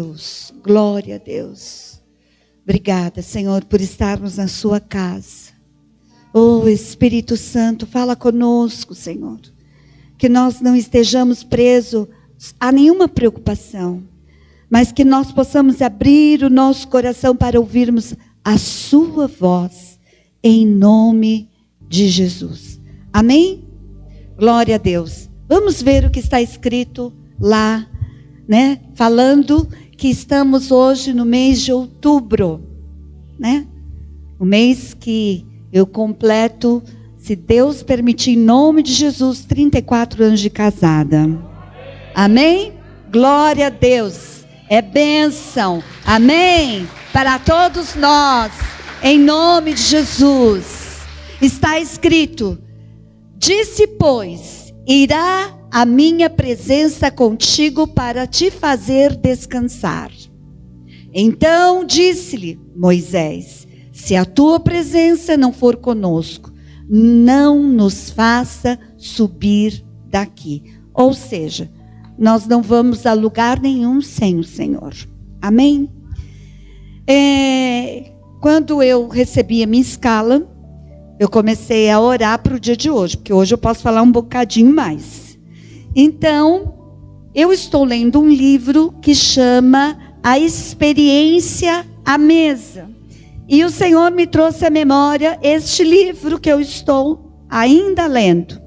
Deus, glória a Deus. Obrigada, Senhor, por estarmos na Sua casa. Oh, Espírito Santo, fala conosco, Senhor. Que nós não estejamos presos a nenhuma preocupação, mas que nós possamos abrir o nosso coração para ouvirmos a Sua voz, em nome de Jesus. Amém? Glória a Deus. Vamos ver o que está escrito lá, né? Falando que estamos hoje no mês de outubro, né? O mês que eu completo, se Deus permitir, em nome de Jesus, 34 anos de casada. Amém? Glória a Deus. É bênção. Amém? Para todos nós, em nome de Jesus. Está escrito: Disse, pois, irá a minha presença contigo para te fazer descansar. Então disse-lhe Moisés: Se a tua presença não for conosco, não nos faça subir daqui. Ou seja, nós não vamos a lugar nenhum sem o Senhor. Amém? É, quando eu recebi a minha escala, eu comecei a orar para o dia de hoje, porque hoje eu posso falar um bocadinho mais. Então, eu estou lendo um livro que chama A Experiência à Mesa. E o Senhor me trouxe à memória este livro que eu estou ainda lendo.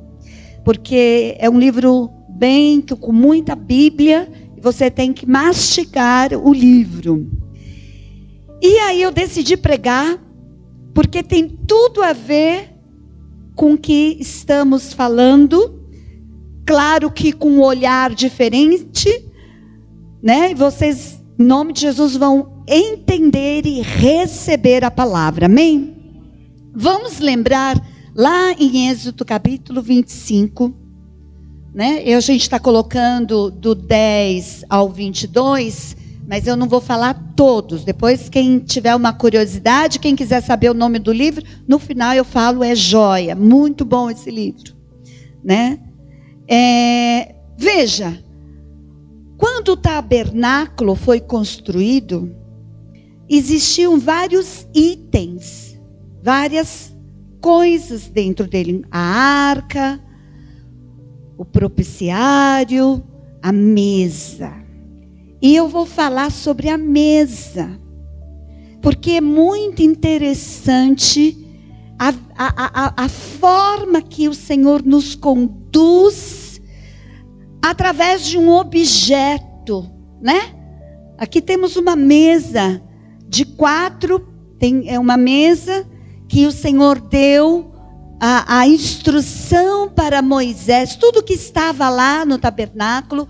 Porque é um livro bem com muita Bíblia, você tem que mastigar o livro. E aí eu decidi pregar, porque tem tudo a ver com o que estamos falando Claro que com um olhar diferente, né? Vocês, em nome de Jesus, vão entender e receber a palavra. Amém? Vamos lembrar lá em Êxodo capítulo 25, né? E a gente está colocando do 10 ao 22, mas eu não vou falar todos. Depois, quem tiver uma curiosidade, quem quiser saber o nome do livro, no final eu falo é joia. Muito bom esse livro, né? É, veja, quando o tabernáculo foi construído, existiam vários itens, várias coisas dentro dele: a arca, o propiciário, a mesa. E eu vou falar sobre a mesa, porque é muito interessante a, a, a, forma que o Senhor nos conduz através de um objeto, né? Aqui temos uma mesa de quatro, tem, é uma mesa que o Senhor deu a, a instrução para Moisés, tudo que estava lá no tabernáculo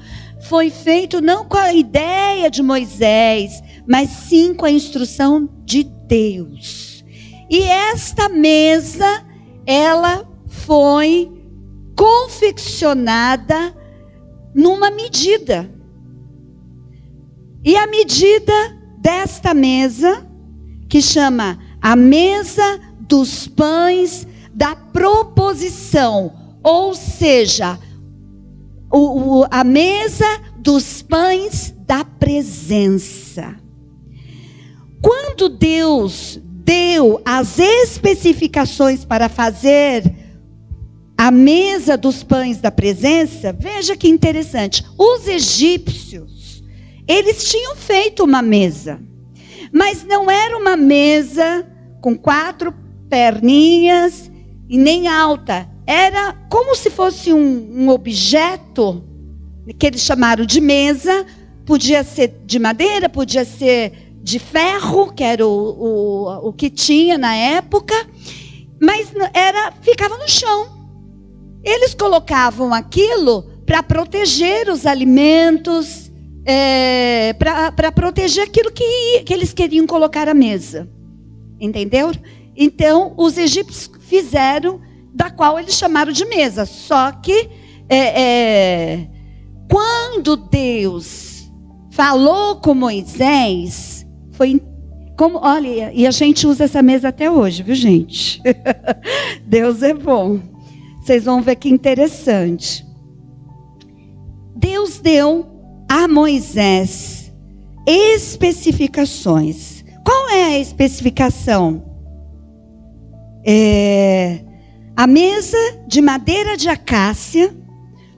foi feito não com a ideia de Moisés, mas sim com a instrução de Deus. E esta mesa, ela foi confeccionada numa medida. E a medida desta mesa, que chama a mesa dos pães da proposição, ou seja, o, o, a mesa dos pães da presença. Quando Deus deu as especificações para fazer a mesa dos pães da presença, veja que interessante. Os egípcios, eles tinham feito uma mesa, mas não era uma mesa com quatro perninhas e nem alta. Era como se fosse um, um objeto que eles chamaram de mesa. Podia ser de madeira, podia ser de ferro, que era o, o, o que tinha na época, mas era ficava no chão. Eles colocavam aquilo para proteger os alimentos, é, para proteger aquilo que, que eles queriam colocar à mesa. Entendeu? Então, os egípcios fizeram, da qual eles chamaram de mesa. Só que, é, é, quando Deus falou com Moisés, foi como, olha, e a gente usa essa mesa até hoje, viu, gente? Deus é bom. Vocês vão ver que interessante. Deus deu a Moisés especificações. Qual é a especificação? É, a mesa de madeira de acácia,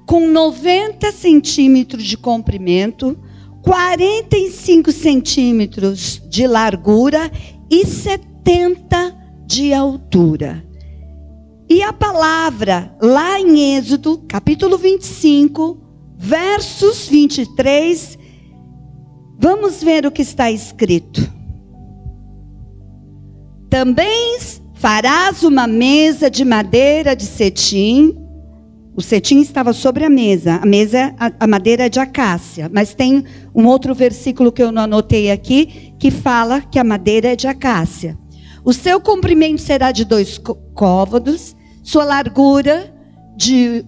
com 90 centímetros de comprimento, 45 centímetros de largura e 70 de altura. E a palavra lá em Êxodo, capítulo 25, versos 23, vamos ver o que está escrito. Também farás uma mesa de madeira de cetim. O cetim estava sobre a mesa, a mesa, a, a madeira é de acácia. Mas tem um outro versículo que eu não anotei aqui, que fala que a madeira é de acácia. O seu comprimento será de dois côvados, sua largura de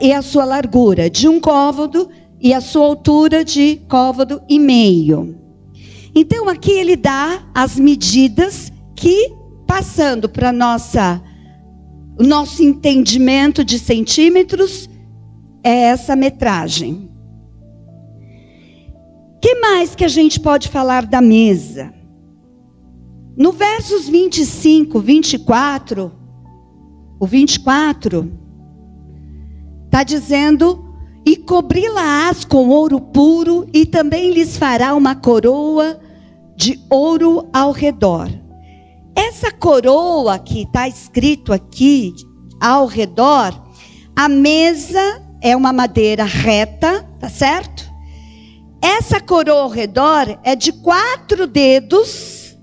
e a sua largura de um côvado e a sua altura de côvado e meio. Então aqui ele dá as medidas que passando para nossa o nosso entendimento de centímetros é essa metragem. Que mais que a gente pode falar da mesa? No versos 25, 24, o 24, está dizendo: E cobri-la-ás com ouro puro, e também lhes fará uma coroa de ouro ao redor. Essa coroa que está escrito aqui ao redor, a mesa é uma madeira reta, tá certo? Essa coroa ao redor é de quatro dedos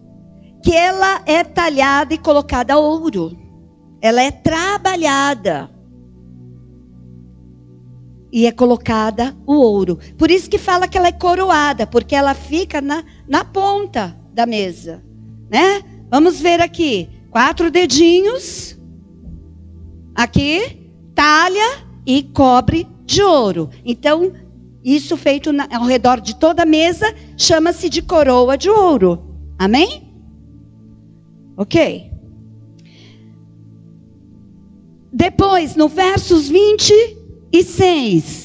que ela é talhada e colocada a ouro. Ela é trabalhada. E é colocada o ouro. Por isso que fala que ela é coroada, porque ela fica na, na ponta da mesa. Né? Vamos ver aqui. Quatro dedinhos. Aqui, talha e cobre de ouro. Então, isso feito ao redor de toda a mesa chama-se de coroa de ouro. Amém? Ok? Depois, no versos 26.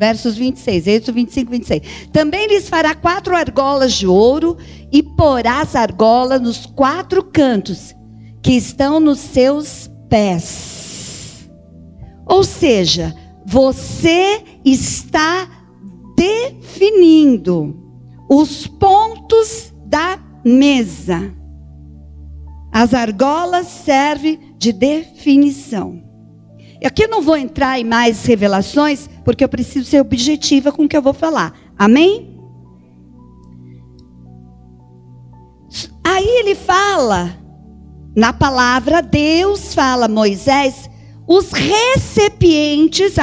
Versos 26, Êxodo 25, 26. Também lhes fará quatro argolas de ouro e porá as argolas nos quatro cantos que estão nos seus pés. Ou seja, você está definindo os pontos da mesa. As argolas servem de definição. Aqui eu não vou entrar em mais revelações, porque eu preciso ser objetiva com o que eu vou falar. Amém? Aí ele fala, na palavra, Deus fala Moisés, os recipientes,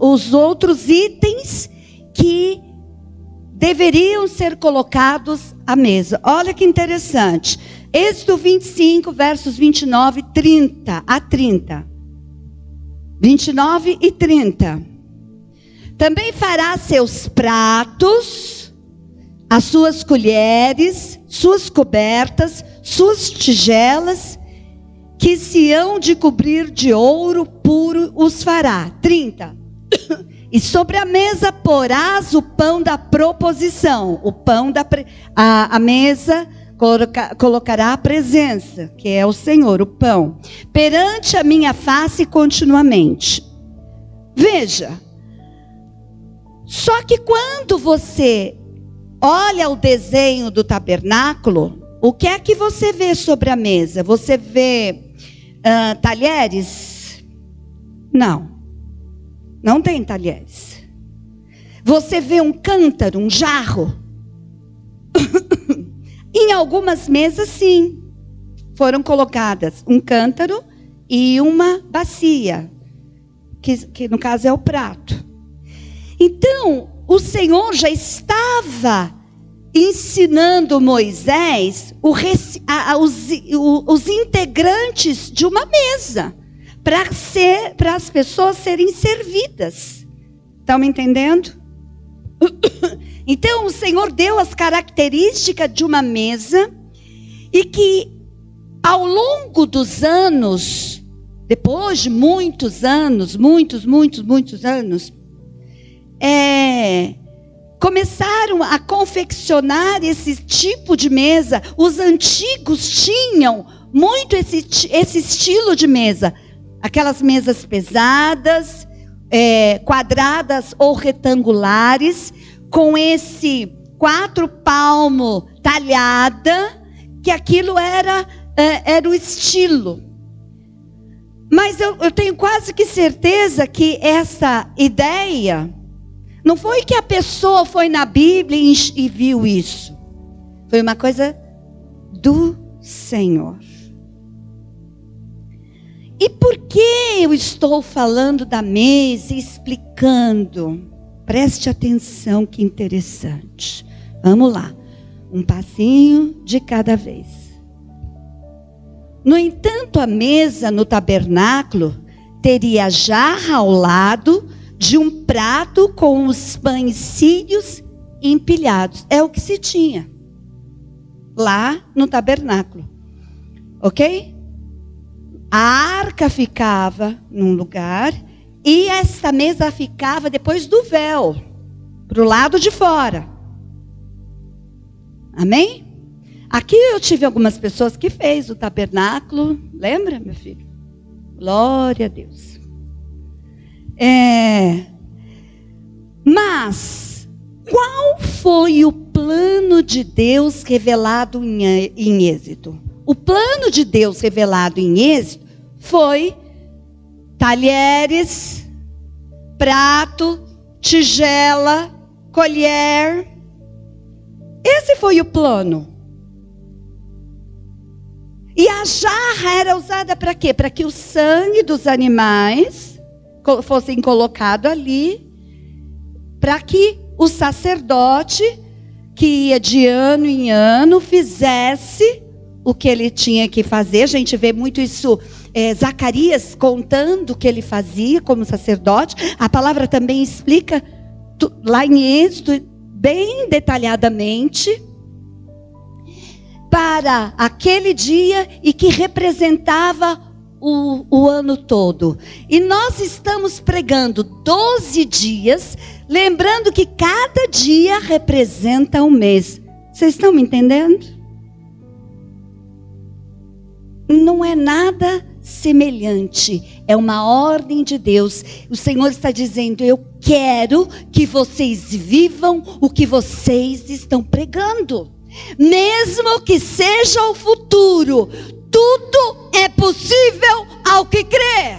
os outros itens que deveriam ser colocados à mesa. Olha que interessante. Êxodo 25, versos 29 e 30 a 30. 29 e 30. Também fará seus pratos, as suas colheres, suas cobertas, suas tigelas, que se hão de cobrir de ouro puro, os fará. 30. E sobre a mesa porás o pão da proposição. O pão da a, a mesa coloca, colocará a presença, que é o Senhor, o pão, perante a minha face continuamente. Veja. Só que quando você olha o desenho do tabernáculo, o que é que você vê sobre a mesa? Você vê uh, talheres? Não. Não tem talheres. Você vê um cântaro, um jarro. em algumas mesas, sim. Foram colocadas um cântaro e uma bacia, que, que no caso é o prato. Então, o Senhor já estava ensinando Moisés os integrantes de uma mesa para ser para as pessoas serem servidas. Estão me entendendo? Então o Senhor deu as características de uma mesa e que ao longo dos anos, depois de muitos anos, muitos, muitos, muitos anos, é, começaram a confeccionar esse tipo de mesa. Os antigos tinham muito esse, esse estilo de mesa. Aquelas mesas pesadas, é, quadradas ou retangulares, com esse quatro palmo talhada, que aquilo era, é, era o estilo. Mas eu, eu tenho quase que certeza que essa ideia não foi que a pessoa foi na Bíblia e, viu isso. Foi uma coisa do Senhor. E por que eu estou falando da mesa e explicando? Preste atenção que interessante. Vamos lá. Um passinho de cada vez. No entanto, a mesa no tabernáculo teria jarra ao lado de um prato com os pães sírios empilhados. É o que se tinha lá no tabernáculo. Ok? A arca ficava num lugar e essa mesa ficava depois do véu, para o lado de fora. Amém? Aqui eu tive algumas pessoas que fez o tabernáculo, lembra, meu filho? Glória a Deus. É, mas qual foi o plano de Deus revelado em, em Êxito? O plano de Deus revelado em Êxito foi talheres, prato, tigela, colher. Esse foi o plano. E a jarra era usada para quê? Para que o sangue dos animais fossem colocados ali, para que o sacerdote, que ia de ano em ano, fizesse o que ele tinha que fazer. A gente vê muito isso, é, Zacarias contando o que ele fazia como sacerdote. A palavra também explica lá em Êxodo, bem detalhadamente, para aquele dia e que representava o, o ano todo. E nós estamos pregando 12 dias, lembrando que cada dia representa um mês. Vocês estão me entendendo? Não é nada semelhante, é uma ordem de Deus. O Senhor está dizendo: Eu quero que vocês vivam o que vocês estão pregando, mesmo que seja o futuro, tudo é possível ao que crê.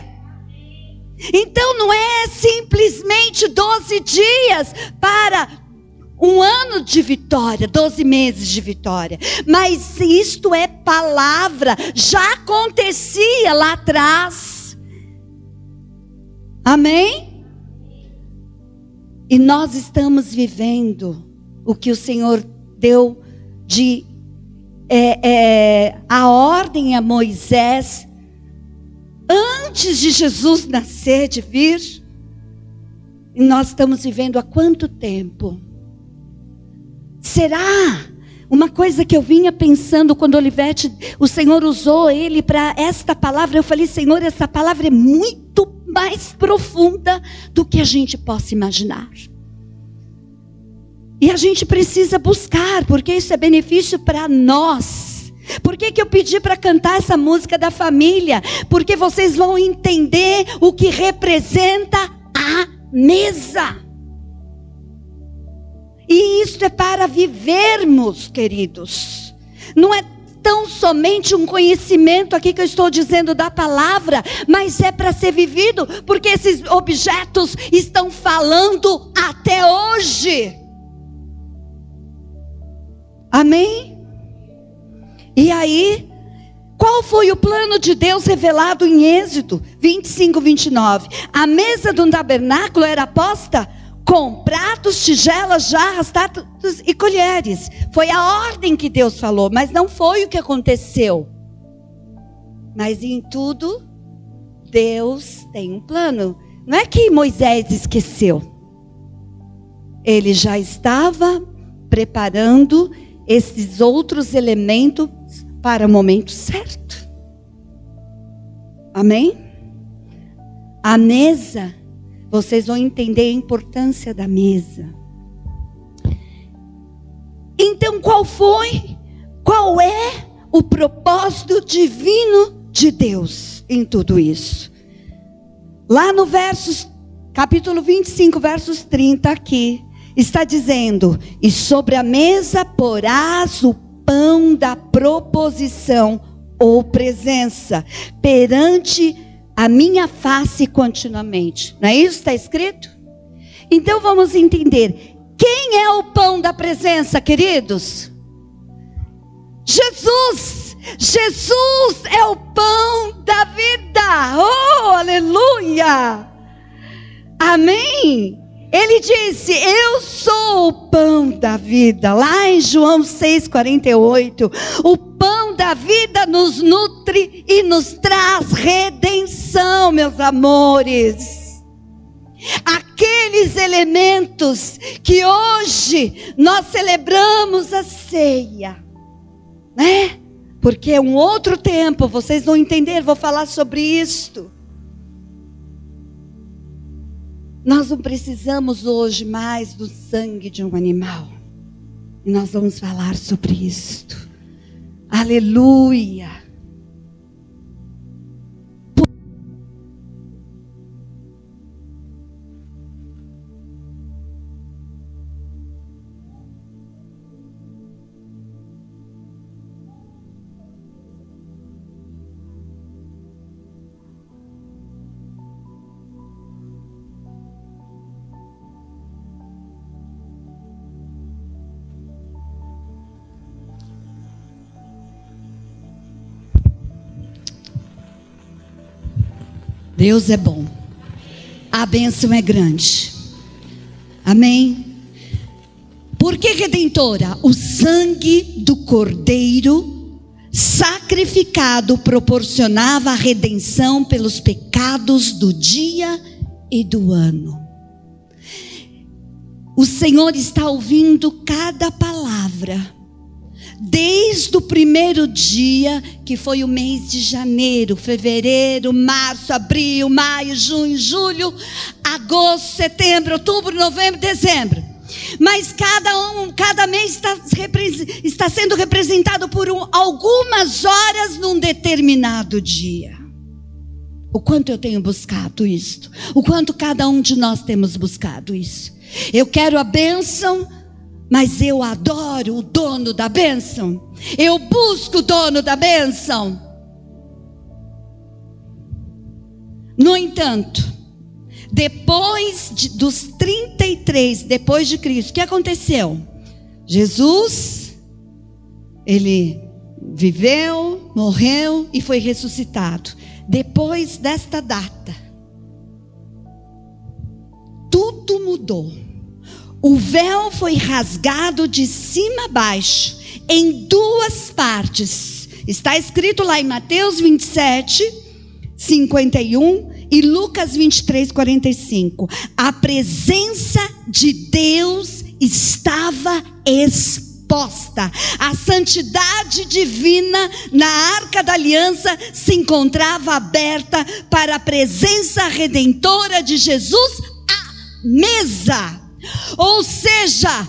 Então não é simplesmente 12 dias para um ano de vitória, 12 meses de vitória. Mas isto é palavra, já acontecia lá atrás. Amém? E nós estamos vivendo o que o Senhor deu de é, é, a ordem a Moisés antes de Jesus nascer, de vir. E nós estamos vivendo há quanto tempo? Será? Uma coisa que eu vinha pensando quando Olivete, o Senhor usou ele para esta palavra, eu falei, Senhor, essa palavra é muito mais profunda do que a gente possa imaginar. E a gente precisa buscar, porque isso é benefício para nós. Por que, que eu pedi para cantar essa música da família? Porque vocês vão entender o que representa a mesa. E isso é para vivermos, queridos. Não é tão somente um conhecimento aqui que eu estou dizendo da palavra, mas é para ser vivido, porque esses objetos estão falando até hoje. Amém? E aí, qual foi o plano de Deus revelado em Êxodo 25, 29? A mesa do tabernáculo era posta com pratos, tigelas, jarras, tatos e colheres. Foi a ordem que Deus falou, mas não foi o que aconteceu. Mas em tudo, Deus tem um plano. Não é que Moisés esqueceu. Ele já estava preparando esses outros elementos para o momento certo. Amém? A mesa, vocês vão entender a importância da mesa. Então, qual foi? Qual é o propósito divino de Deus em tudo isso? Lá no versos, capítulo 25, versos 30 aqui, está dizendo: "E sobre a mesa porás o pão da proposição ou presença perante a minha face continuamente". Não é isso que está escrito? Então vamos entender quem é o pão da presença, queridos? Jesus! Jesus é o pão da vida! Oh, aleluia! Amém! Ele disse: Eu sou o pão da vida. Lá em João 6,48. O pão da vida nos nutre e nos traz redenção, meus amores aqueles elementos que hoje nós celebramos a ceia, né? Porque é um outro tempo, vocês vão entender, vou falar sobre isto. Nós não precisamos hoje mais do sangue de um animal. E nós vamos falar sobre isto. Aleluia. Deus é bom. A bênção é grande. Amém? Por que redentora? O sangue do cordeiro sacrificado proporcionava a redenção pelos pecados do dia e do ano. O Senhor está ouvindo cada palavra desde o primeiro dia, que foi o mês de janeiro, fevereiro, março, abril, maio, junho, julho, agosto, setembro, outubro, novembro, dezembro. Mas cada um, cada mês está, está sendo representado por um, algumas horas num determinado dia. O quanto eu tenho buscado isto? O quanto cada um de nós temos buscado isso? Eu quero a bênção mas eu adoro o dono da bênção. Eu busco o dono da bênção. No entanto, depois de, dos 33 depois de Cristo, o que aconteceu? Jesus, ele viveu, morreu e foi ressuscitado. Depois desta data, tudo mudou o véu foi rasgado de cima a baixo, em duas partes. Está escrito lá em Mateus 27, 51 e Lucas 23, 45. A presença de Deus estava exposta. A santidade divina na arca da aliança se encontrava aberta para a presença redentora de Jesus à mesa. Ou seja,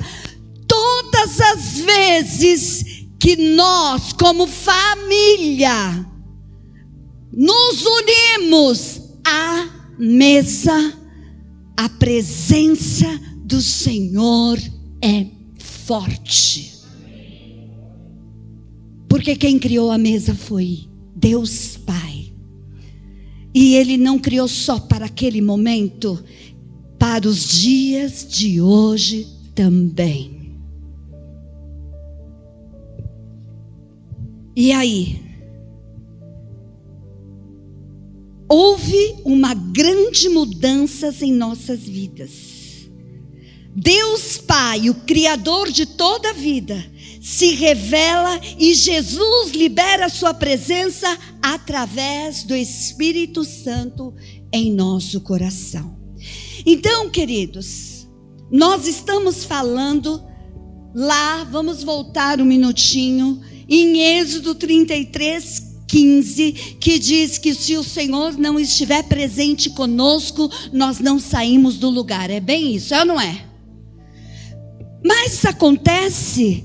todas as vezes que nós, como família, nos unimos à mesa, a presença do Senhor é forte. Porque quem criou a mesa foi Deus Pai. E Ele não criou só para aquele momento, para os dias de hoje também. E aí? Houve uma grande mudança em nossas vidas. Deus Pai, o Criador de toda a vida, se revela e Jesus libera Sua presença através do Espírito Santo em nosso coração. Então, queridos, nós estamos falando lá, vamos voltar um minutinho, em Êxodo 33, 15, que diz que se o Senhor não estiver presente conosco, nós não saímos do lugar. É bem isso, é ou não é? Mas acontece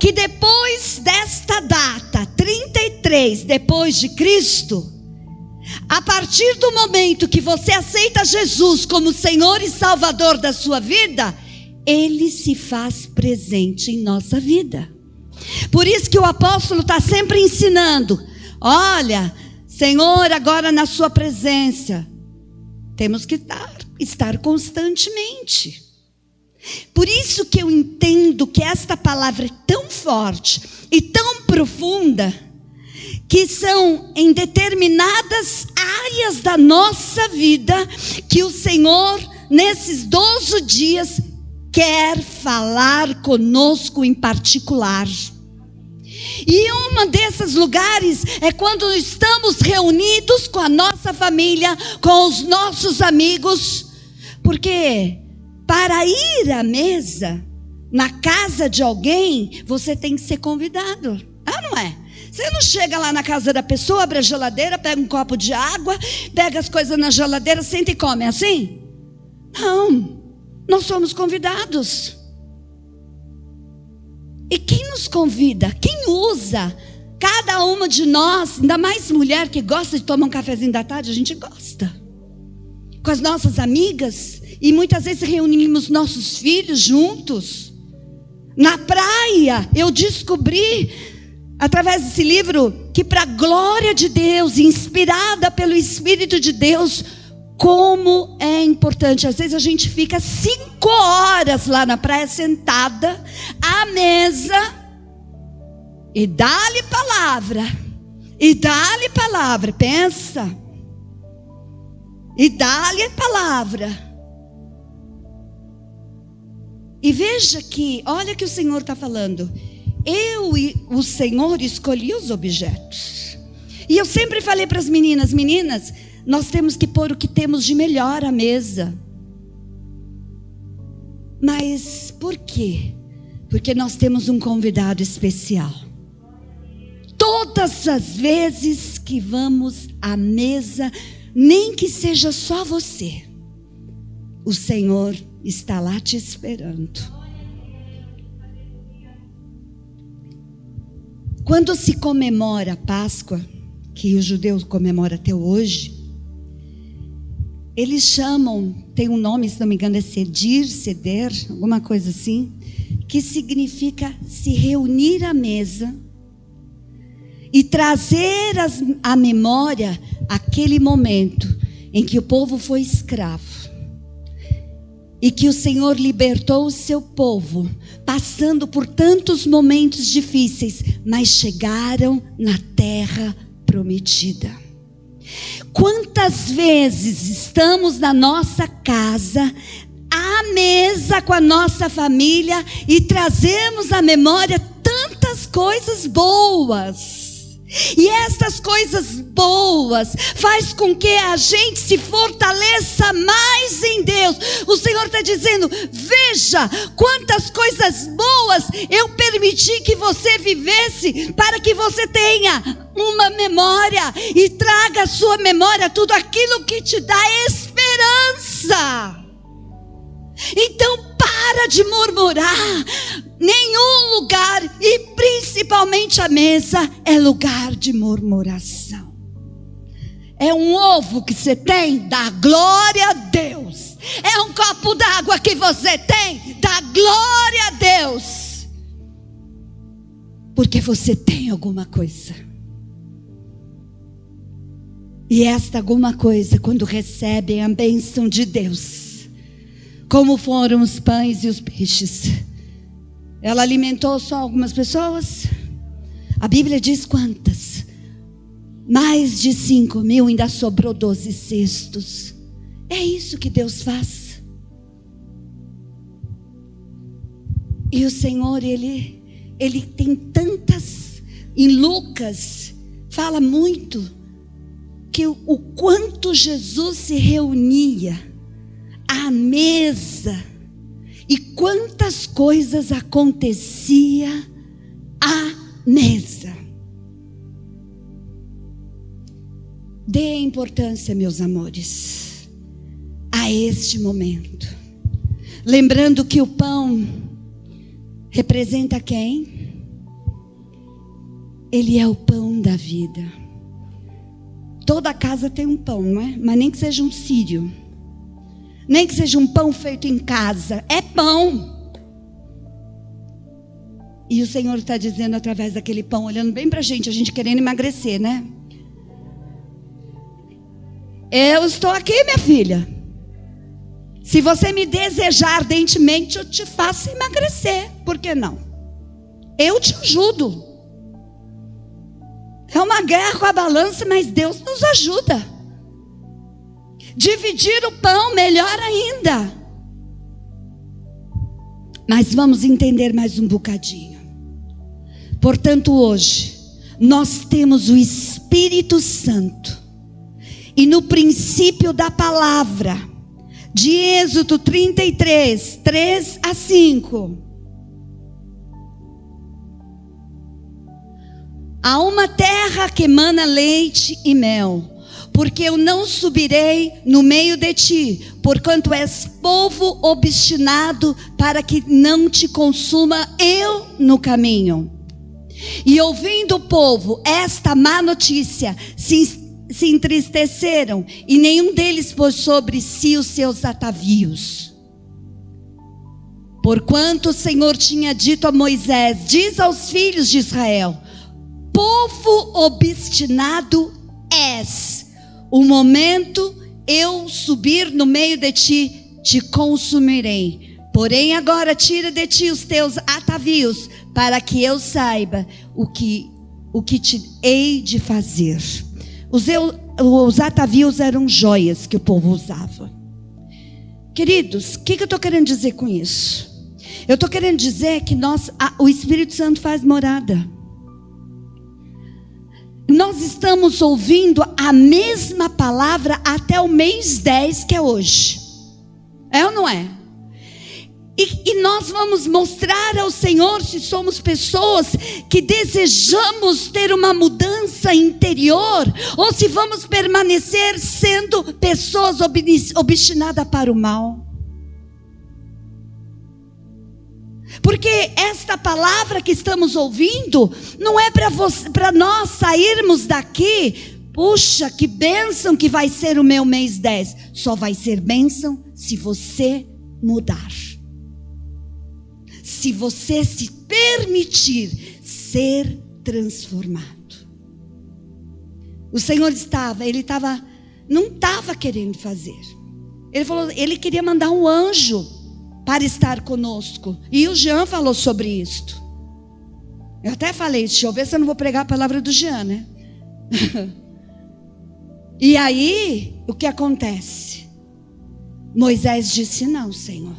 que depois desta data, 33 depois de Cristo, a partir do momento que você aceita Jesus como Senhor e Salvador da sua vida, Ele se faz presente em nossa vida. Por isso que o apóstolo está sempre ensinando: olha, Senhor, agora na Sua presença, temos que estar, estar constantemente. Por isso que eu entendo que esta palavra é tão forte e tão profunda, que são em determinadas áreas da nossa vida que o Senhor, nesses 12 dias, quer falar conosco em particular. E um desses lugares é quando estamos reunidos com a nossa família, com os nossos amigos, porque para ir à mesa, na casa de alguém, você tem que ser convidado. Ah, não é? Você não chega lá na casa da pessoa, abre a geladeira, pega um copo de água, pega as coisas na geladeira, senta e come é assim? Não. Nós somos convidados. E quem nos convida? Quem usa? Cada uma de nós, ainda mais mulher que gosta de tomar um cafezinho da tarde, a gente gosta. Com as nossas amigas, e muitas vezes reunimos nossos filhos juntos. Na praia, eu descobri, através desse livro, que para a glória de Deus, inspirada pelo Espírito de Deus, como é importante. Às vezes a gente fica cinco horas lá na praia sentada, à mesa, e dá-lhe palavra, e dá-lhe palavra, pensa, e dá-lhe palavra. E veja que, olha que o Senhor está falando. Eu e o Senhor escolhi os objetos. E eu sempre falei para as meninas: meninas, nós temos que pôr o que temos de melhor à mesa. Mas por quê? Porque nós temos um convidado especial. Todas as vezes que vamos à mesa, nem que seja só você, o Senhor está lá te esperando. Quando se comemora a Páscoa, que o judeu comemora até hoje, eles chamam, tem um nome, se não me engano, é cedir, ceder, alguma coisa assim, que significa se reunir à mesa e trazer as, à memória aquele momento em que o povo foi escravo e que o Senhor libertou o seu povo, passando por tantos momentos difíceis, mas chegaram na terra prometida. Quantas vezes estamos na nossa casa, à mesa com a nossa família e trazemos à memória tantas coisas boas e estas coisas boas faz com que a gente se fortaleça mais em Deus. O Senhor está dizendo: veja quantas coisas boas eu permiti que você vivesse para que você tenha uma memória e traga à sua memória tudo aquilo que te dá esperança. Então para de murmurar. Nenhum lugar, e principalmente a mesa, é lugar de murmuração. É um ovo que você tem, dá glória a Deus. É um copo d'água que você tem, dá glória a Deus. Porque você tem alguma coisa. E esta alguma coisa, quando recebem a bênção de Deus, como foram os pães e os peixes. Ela alimentou só algumas pessoas? A Bíblia diz quantas? Mais de cinco mil, ainda sobrou doze cestos. É isso que Deus faz. E o Senhor, Ele, Ele tem tantas. Em Lucas, fala muito que o, quanto Jesus se reunia à mesa. E quantas coisas acontecia à mesa. Dê importância, meus amores, a este momento. Lembrando que o pão representa quem? Ele é o pão da vida. Toda casa tem um pão, não é? Mas nem que seja um sírio. Nem que seja um pão feito em casa. É pão. E o Senhor está dizendo através daquele pão, olhando bem para a gente, a gente querendo emagrecer, né? Eu estou aqui, minha filha. Se você me desejar ardentemente, eu te faço emagrecer. Por que não? Eu te ajudo. É uma guerra com a balança, mas Deus nos ajuda. Dividir o pão, melhor ainda. Mas vamos entender mais um bocadinho. Portanto, hoje, nós temos o Espírito Santo. E no princípio da palavra, de Êxodo 33, 3 a 5. Há uma terra que emana leite e mel, porque eu não subirei no meio de ti, porquanto és povo obstinado, para que não te consuma eu no caminho. E ouvindo o povo esta má notícia, se se entristeceram e nenhum deles pôs sobre si os seus atavios. Porquanto o Senhor tinha dito a Moisés: Diz aos filhos de Israel: Povo obstinado és. O momento eu subir no meio de ti, te consumirei. Porém, agora tira de ti os teus atavios, para que eu saiba o que, o que te hei de fazer. Os, eu, os atavios eram joias que o povo usava. Queridos, o que, que, eu estou querendo dizer com isso? Eu estou querendo dizer que nós, a, o Espírito Santo faz morada. Nós estamos ouvindo a mesma palavra até o mês 10, que é hoje. É ou não é? E, e, nós vamos mostrar ao Senhor se somos pessoas que desejamos ter uma mudança interior ou se vamos permanecer sendo pessoas obstinadas para o mal. Porque esta palavra que estamos ouvindo não é para nós sairmos daqui, puxa, que bênção que vai ser o meu mês 10. Só vai ser bênção se você mudar se você se permitir ser transformado. O Senhor estava, ele estava, não estava querendo fazer. Ele falou, ele queria mandar um anjo para estar conosco. E o Jean falou sobre isto. Eu até falei, deixa eu ver se eu não vou pregar a palavra do Jean, né? e aí, o que acontece? Moisés disse: Não, Senhor.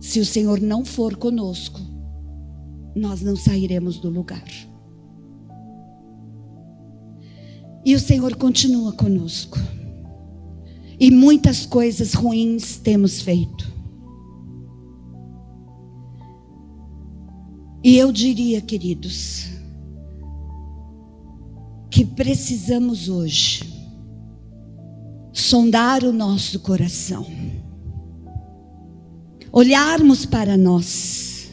Se o Senhor não for conosco, nós não sairemos do lugar. E o Senhor continua conosco. E muitas coisas ruins temos feito. E eu diria, queridos, que precisamos hoje sondar o nosso coração olharmos para nós,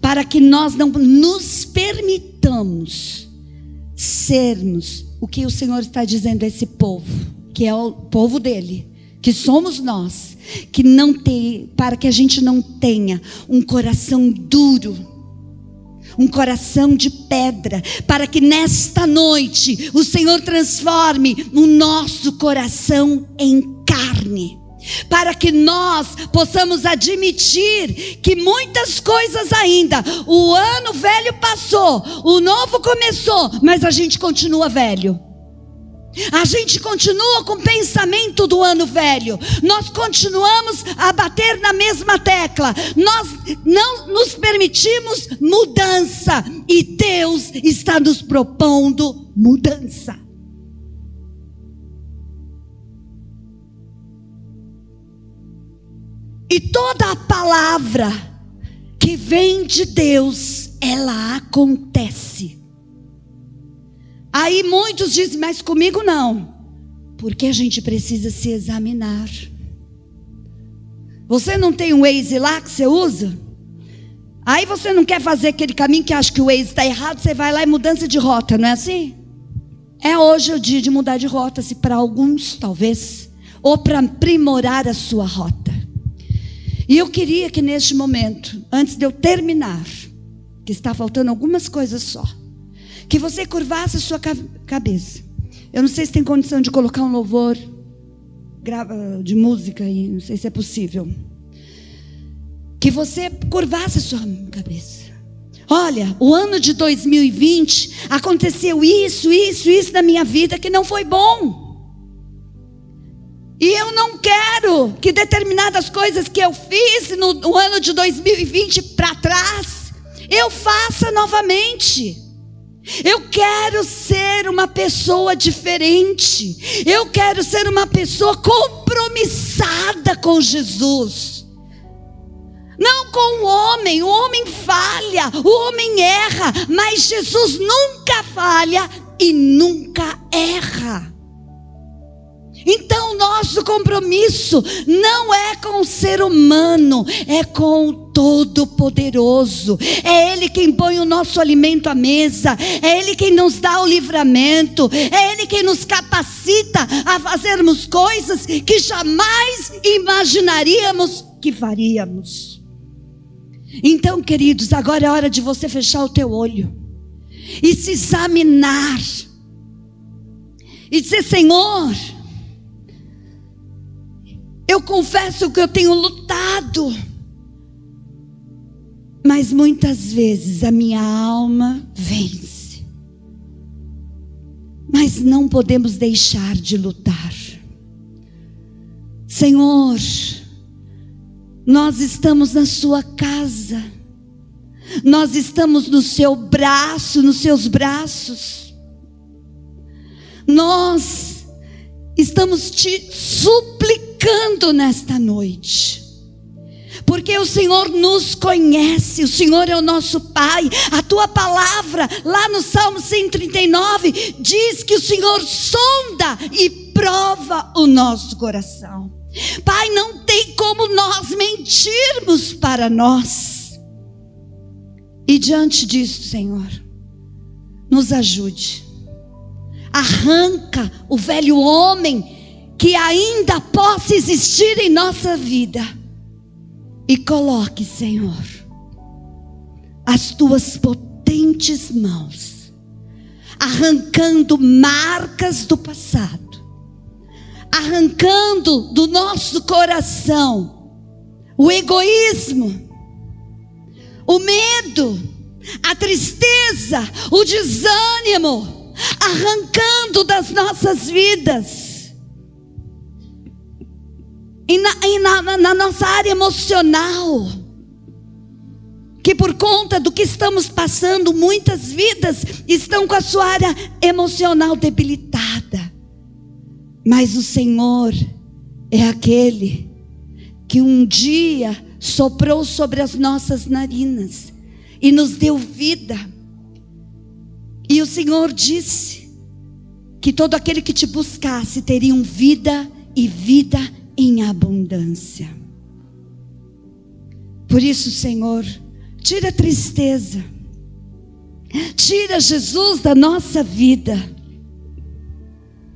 para que nós não nos permitamos sermos o que o Senhor está dizendo a esse povo, que é o povo dele, que somos nós, que não tem, para que a gente não tenha um coração duro, um coração de pedra, para que nesta noite o Senhor transforme o nosso coração em carne para que nós possamos admitir que muitas coisas ainda, o ano velho passou, o novo começou, mas a gente continua velho. A gente continua com o pensamento do ano velho. Nós continuamos a bater na mesma tecla. Nós não nos permitimos mudança. E Deus está nos propondo mudança. E toda a palavra que vem de Deus, ela acontece. Aí muitos dizem, mas comigo não. Porque a gente precisa se examinar. Você não tem um Waze lá que você usa? Aí você não quer fazer aquele caminho que acha que o ex está errado, você vai lá e mudança de rota, não é assim? É hoje o dia de mudar de rota, se para alguns, talvez, ou para aprimorar a sua rota. E eu queria que neste momento, antes de eu terminar, que está faltando algumas coisas só, que você curvasse a sua cabeça. Eu não sei se tem condição de colocar um louvor de música aí, não sei se é possível que você curvasse a sua cabeça. Olha, o ano de 2020 aconteceu isso, isso, isso na minha vida que não foi bom. E eu não quero que determinadas coisas que eu fiz no, no ano de 2020 para trás, eu faça novamente. Eu quero ser uma pessoa diferente. Eu quero ser uma pessoa compromissada com Jesus. Não com o homem, o homem falha, o homem erra, mas Jesus nunca falha e nunca erra. Então, nosso compromisso não é com o ser humano, é com o Todo-Poderoso. É Ele quem põe o nosso alimento à mesa, é Ele quem nos dá o livramento, é Ele quem nos capacita a fazermos coisas que jamais imaginaríamos que faríamos. Então, queridos, agora é hora de você fechar o teu olho e se examinar e dizer: Senhor, eu confesso que eu tenho lutado, mas muitas vezes a minha alma vence. Mas não podemos deixar de lutar. Senhor, nós estamos na sua casa. Nós estamos no seu braço, nos seus braços. Nós estamos te suplicando nesta noite. Porque o Senhor nos conhece, o Senhor é o nosso Pai. A tua palavra, lá no Salmo 139, diz que o Senhor sonda e prova o nosso coração. Pai, não tem como nós mentirmos para nós. E diante disso, Senhor, nos ajude. Arranca o velho homem que ainda possa existir em nossa vida. E coloque, Senhor, as tuas potentes mãos, arrancando marcas do passado arrancando do nosso coração o egoísmo, o medo, a tristeza, o desânimo, arrancando das nossas vidas. E na, e na, na nossa área emocional, que por conta do que estamos passando, muitas vidas estão com a sua área emocional debilitada. Mas o Senhor é aquele que um dia soprou sobre as nossas narinas e nos deu vida. E o Senhor disse que todo aquele que te buscasse teria vida e vida em abundância. Por isso, Senhor, tira a tristeza, tira Jesus da nossa vida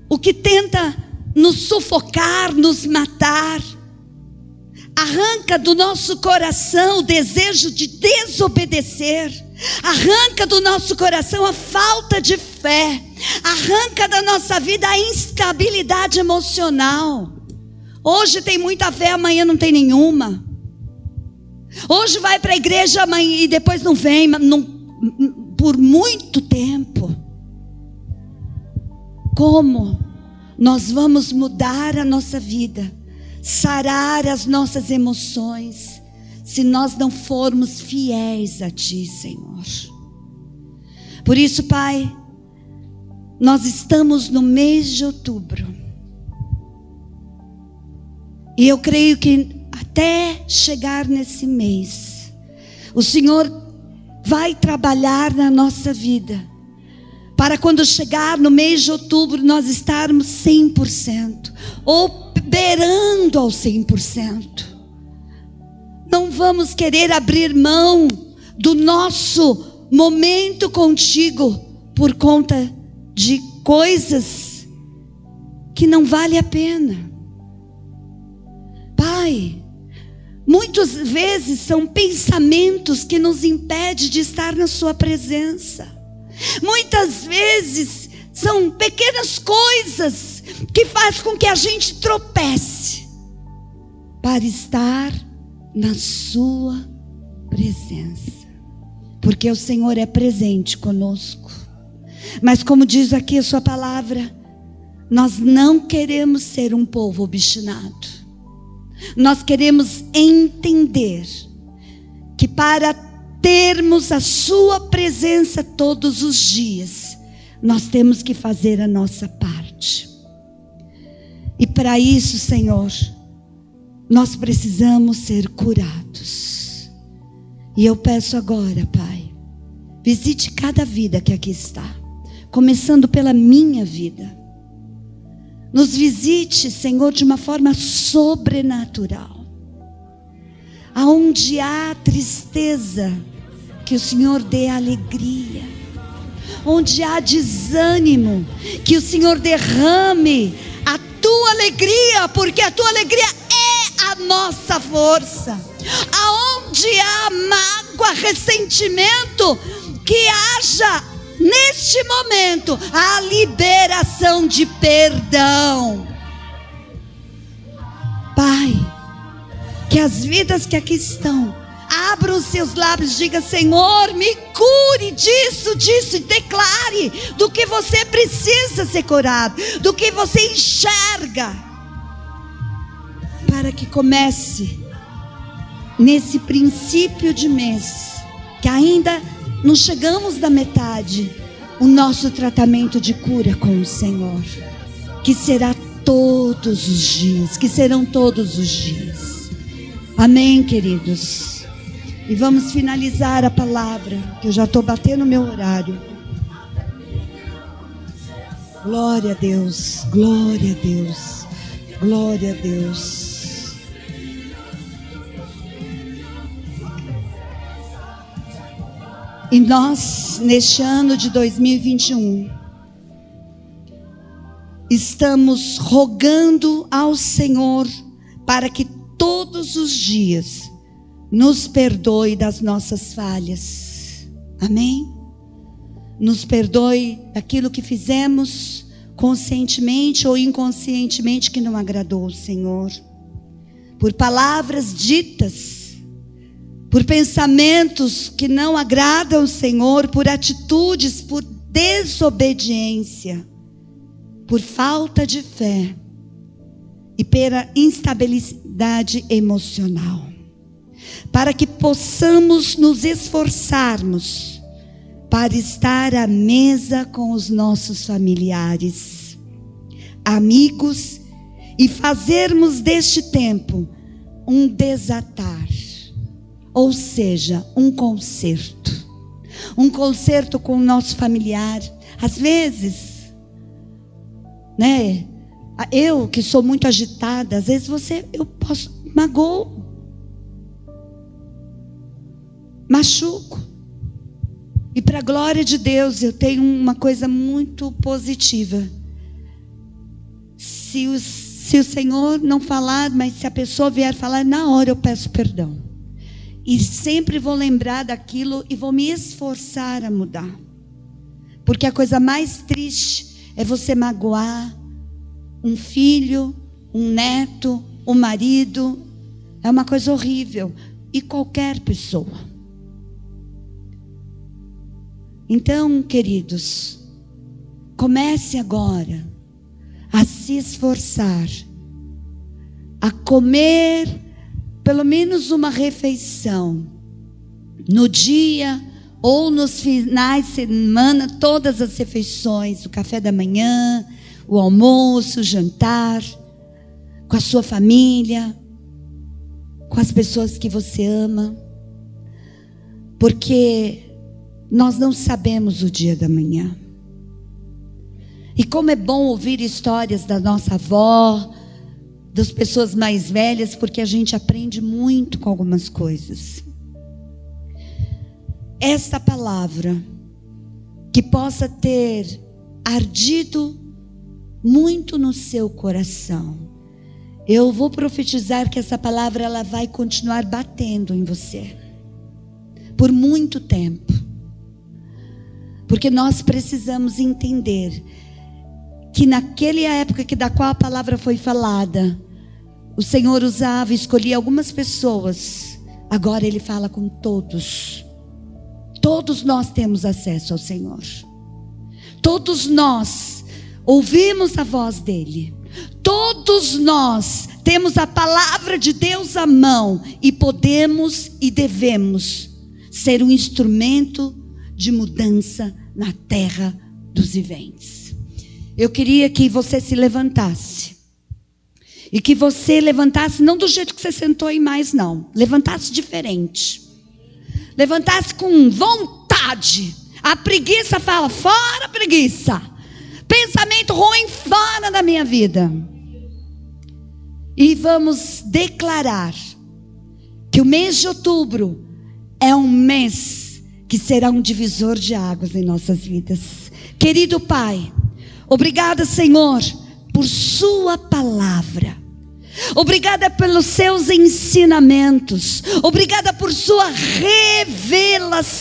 o que tenta nos sufocar, nos matar. Arranca do nosso coração o desejo de desobedecer. Arranca do nosso coração a falta de fé. Arranca da nossa vida a instabilidade emocional. Hoje tem muita fé, amanhã não tem nenhuma. Hoje vai para a igreja amanhã e depois não vem não, por muito tempo. Como nós vamos mudar a nossa vida, sarar as nossas emoções, se nós não formos fiéis a Ti, Senhor? Por isso, Pai, nós estamos no mês de outubro. E eu creio que até chegar nesse mês, o Senhor vai trabalhar na nossa vida para quando chegar no mês de outubro nós estarmos 100% ou beirando ao 100%. Não vamos querer abrir mão do nosso momento contigo por conta de coisas que não vale a pena. Pai, muitas vezes são pensamentos que nos impedem de estar na Sua presença. Muitas vezes são pequenas coisas que faz com que a gente tropece para estar na Sua presença. Porque o Senhor é presente conosco. Mas como diz aqui a Sua palavra, nós não queremos ser um povo obstinado. Nós queremos entender que para termos a Sua presença todos os dias, nós temos que fazer a nossa parte. E para isso, Senhor, nós precisamos ser curados. E eu peço agora, Pai, visite cada vida que aqui está, começando pela minha vida. Nos visite, Senhor, de uma forma sobrenatural. Aonde há tristeza, que o Senhor dê alegria. Onde há desânimo, que o Senhor derrame a tua alegria, porque a tua alegria é a nossa força. Aonde há mágoa, ressentimento, que haja neste momento, a liberação de perdão. Pai, que as vidas que aqui estão, abram os seus lábios, diga: Senhor, me cure disso, disso, e declare do que você precisa ser curado, do que você enxerga, para que comece nesse princípio de mês, que ainda não chegamos da metade. O nosso tratamento de cura com o Senhor, que será todos os dias, que serão todos os dias. Amém, queridos. E vamos finalizar a palavra, que eu já estou batendo meu horário. Glória a Deus, glória a Deus, glória a Deus. E nós, neste ano de 2021, estamos rogando ao Senhor para que todos os dias nos perdoe das nossas falhas. Amém? Nos perdoe daquilo que fizemos conscientemente ou inconscientemente que não agradou o Senhor. Por palavras ditas por pensamentos que não agradam o Senhor, por atitudes, por desobediência, por falta de fé e pela instabilidade emocional. Para que possamos nos esforçarmos para estar à mesa com os nossos familiares, amigos e fazermos deste tempo um desatar ou seja, um conserto. Um conserto com o nosso familiar. Às vezes, né? Eu que sou muito agitada, às vezes você, eu posso, magoo. Machuco. E para a glória de Deus, eu tenho uma coisa muito positiva. Se o, se o Senhor não falar, mas se a pessoa vier falar, na hora eu peço perdão. E sempre vou lembrar daquilo e vou me esforçar a mudar. Porque a coisa mais triste é você magoar um filho, um neto, um marido. É uma coisa horrível. E qualquer pessoa. Então, queridos, comece agora a se esforçar, a comer pelo menos uma refeição no dia ou nos finais de semana, todas as refeições, o café da manhã, o almoço, o jantar, com a sua família, com as pessoas que você ama, porque nós não sabemos o dia da manhã. E como é bom ouvir histórias da nossa avó, das pessoas mais velhas, porque a gente aprende muito com algumas coisas. esta palavra que possa ter ardido muito no seu coração. Eu vou profetizar que essa palavra ela vai continuar batendo em você por muito tempo. Porque nós precisamos entender que naquela época que da qual a palavra foi falada, o Senhor usava, escolhia algumas pessoas. Agora ele fala com todos. Todos nós temos acesso ao Senhor. Todos nós ouvimos a voz dele. Todos nós temos a palavra de Deus à mão e podemos e devemos ser um instrumento de mudança na terra dos viventes. Eu queria que você se levantasse. E que você levantasse não do jeito que você sentou aí mais não, levantasse diferente. Levantasse com vontade. A preguiça fala: "Fora preguiça". Pensamento ruim fora da minha vida. E vamos declarar que o mês de outubro é um mês que será um divisor de águas em nossas vidas. Querido Pai, obrigada, Senhor, por Sua palavra. Obrigada pelos seus ensinamentos. Obrigada por Sua revelação.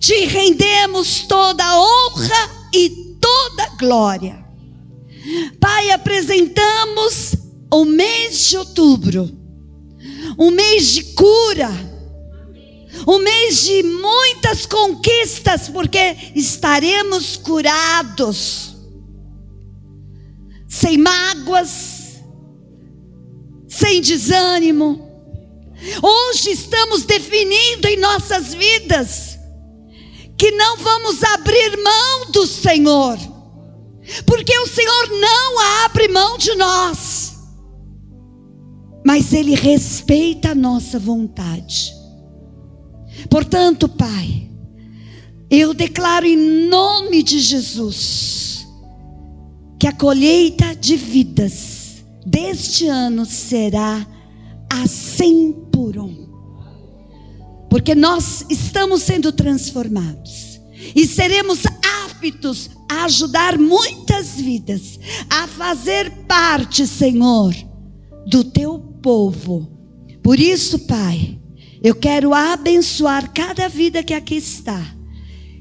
Te rendemos toda a honra e toda glória. Pai, apresentamos o mês de outubro, um mês de cura, um mês de muitas conquistas, porque estaremos curados, sem mágoas, sem desânimo. Hoje estamos definindo em nossas vidas que não vamos abrir mão do Senhor, porque o Senhor não abre mão de nós, mas Ele respeita a nossa vontade. Portanto, Pai, eu declaro em nome de Jesus que a colheita de vidas deste ano será a cem por um porque nós estamos sendo transformados e seremos aptos a ajudar muitas vidas, a fazer parte, Senhor, do teu povo. Por isso, Pai, eu quero abençoar cada vida que aqui está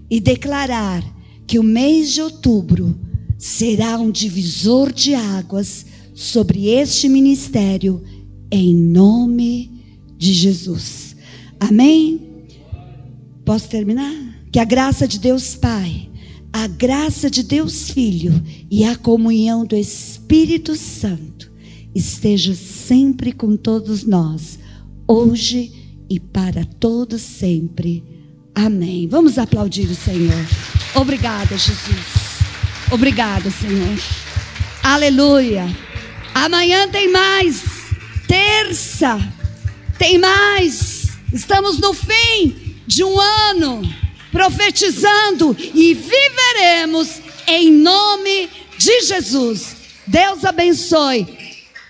e declarar que o mês de outubro será um divisor de águas sobre este ministério, em nome de Jesus. Amém? Posso terminar? Que a graça de Deus Pai, a graça de Deus Filho e a comunhão do Espírito Santo esteja sempre com todos nós, hoje e para todos sempre. Amém. Vamos aplaudir o Senhor. Obrigada, Jesus. Obrigada, Senhor. Aleluia. Amanhã tem mais. Terça tem mais. Estamos no fim de um ano profetizando e viveremos em nome de Jesus. Deus abençoe